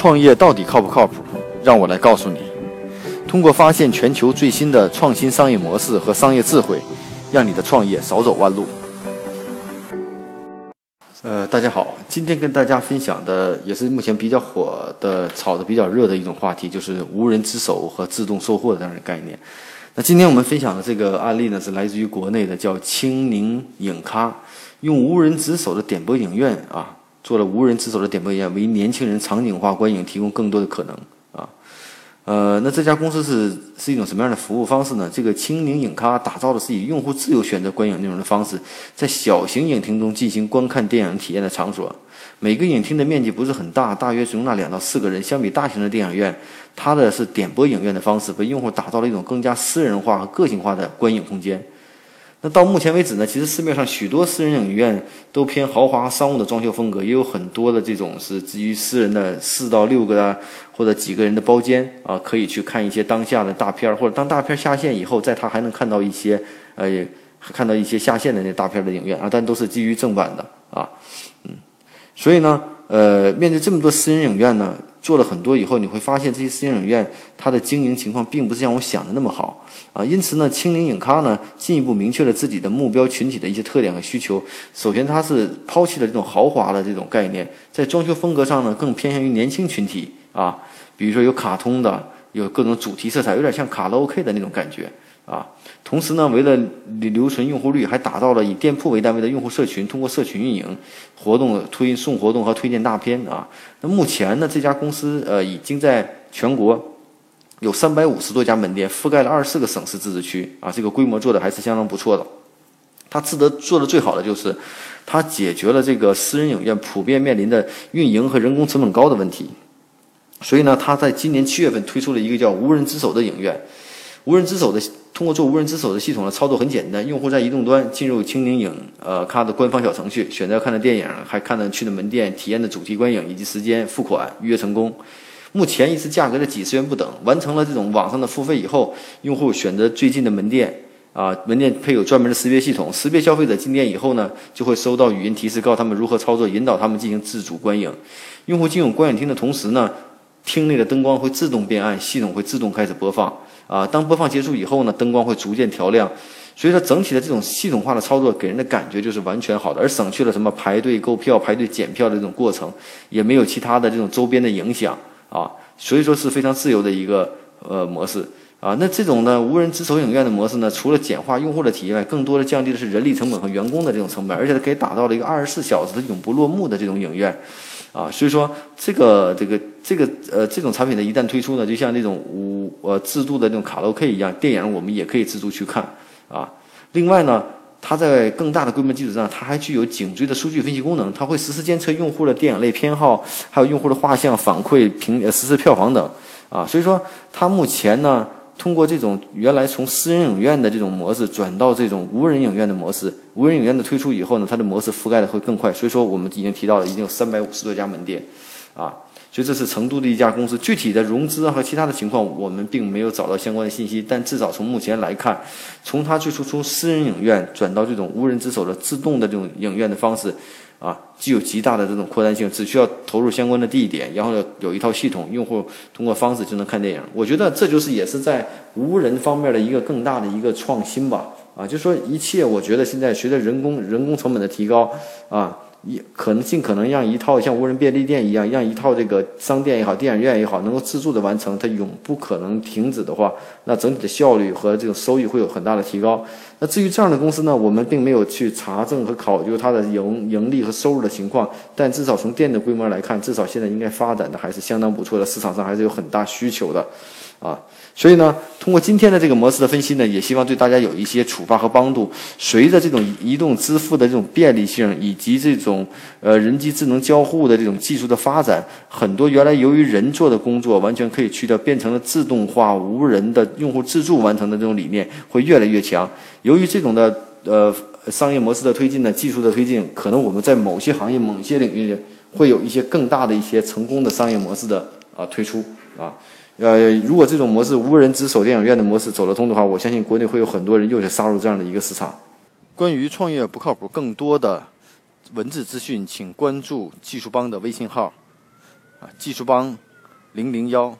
创业到底靠不靠谱？让我来告诉你。通过发现全球最新的创新商业模式和商业智慧，让你的创业少走弯路。呃，大家好，今天跟大家分享的也是目前比较火的、炒的比较热的一种话题，就是无人值守和自动售货的这样的概念。那今天我们分享的这个案例呢，是来自于国内的，叫青柠影咖，用无人值守的点播影院啊。做了无人值守的点播影院，为年轻人场景化观影提供更多的可能啊。呃，那这家公司是是一种什么样的服务方式呢？这个青柠影咖打造的是以用户自由选择观影内容的方式，在小型影厅中进行观看电影体验的场所。每个影厅的面积不是很大，大约容纳两到四个人。相比大型的电影院，它的是点播影院的方式，为用户打造了一种更加私人化和个性化的观影空间。那到目前为止呢，其实市面上许多私人影院都偏豪华商务的装修风格，也有很多的这种是基于私人的四到六个啊或者几个人的包间啊，可以去看一些当下的大片儿，或者当大片下线以后，在它还能看到一些呃看到一些下线的那大片的影院啊，但都是基于正版的啊，嗯，所以呢，呃，面对这么多私人影院呢。做了很多以后，你会发现这些私营影院它的经营情况并不是像我想的那么好啊。因此呢，青柠影咖呢进一步明确了自己的目标群体的一些特点和需求。首先，它是抛弃了这种豪华的这种概念，在装修风格上呢更偏向于年轻群体啊，比如说有卡通的，有各种主题色彩，有点像卡拉 OK 的那种感觉。啊，同时呢，为了留存用户率，还打造了以店铺为单位的用户社群，通过社群运营活动推送活动和推荐大片啊。那目前呢，这家公司呃已经在全国有三百五十多家门店，覆盖了二十四个省市自治区啊，这个规模做的还是相当不错的。它值得做的最好的就是，它解决了这个私人影院普遍面临的运营和人工成本高的问题。所以呢，它在今年七月份推出了一个叫“无人值守”的影院。无人值守的，通过做无人值守的系统呢，操作很简单。用户在移动端进入青柠影呃咖的官方小程序，选择看的电影，还看的去的门店，体验的主题观影以及时间，付款预约成功。目前一次价格在几十元不等。完成了这种网上的付费以后，用户选择最近的门店啊，门店配有专门的识别系统，识别消费者进店以后呢，就会收到语音提示，告诉他们如何操作，引导他们进行自主观影。用户进入观影厅的同时呢，厅内的灯光会自动变暗，系统会自动开始播放。啊，当播放结束以后呢，灯光会逐渐调亮，所以说整体的这种系统化的操作给人的感觉就是完全好的，而省去了什么排队购票、排队检票的这种过程，也没有其他的这种周边的影响啊，所以说是非常自由的一个呃模式啊。那这种呢无人值守影院的模式呢，除了简化用户的体验外，更多的降低的是人力成本和员工的这种成本，而且它可以打造了一个二十四小时的永不落幕的这种影院。啊，所以说这个这个这个呃这种产品呢，一旦推出呢，就像那种无呃自助的那种卡拉 OK 一样，电影我们也可以自助去看啊。另外呢，它在更大的规模基础上，它还具有颈椎的数据分析功能，它会实时监测用户的电影类偏好，还有用户的画像反馈、评实时票房等啊。所以说，它目前呢。通过这种原来从私人影院的这种模式转到这种无人影院的模式，无人影院的推出以后呢，它的模式覆盖的会更快。所以说，我们已经提到了已经有三百五十多家门店，啊，所以这是成都的一家公司。具体的融资和其他的情况，我们并没有找到相关的信息。但至少从目前来看，从它最初从私人影院转到这种无人值守的自动的这种影院的方式。啊，具有极大的这种扩展性，只需要投入相关的地点，然后呢有一套系统，用户通过方式就能看电影。我觉得这就是也是在无人方面的一个更大的一个创新吧。啊，就说一切，我觉得现在随着人工人工成本的提高，啊。一可能尽可能让一套像无人便利店一样，让一套这个商店也好，电影院也好，能够自助的完成，它永不可能停止的话，那整体的效率和这种收益会有很大的提高。那至于这样的公司呢，我们并没有去查证和考究它的盈盈利和收入的情况，但至少从店的规模来看，至少现在应该发展的还是相当不错的，市场上还是有很大需求的。啊，所以呢，通过今天的这个模式的分析呢，也希望对大家有一些触发和帮助。随着这种移动支付的这种便利性，以及这种呃人机智能交互的这种技术的发展，很多原来由于人做的工作完全可以去掉，变成了自动化、无人的用户自助完成的这种理念会越来越强。由于这种的呃商业模式的推进呢，技术的推进，可能我们在某些行业、某些领域会有一些更大的一些成功的商业模式的啊推出啊。呃，如果这种模式无人值守电影院的模式走得通的话，我相信国内会有很多人又去杀入这样的一个市场。关于创业不靠谱，更多的文字资讯，请关注技术帮的微信号，啊，技术帮零零幺。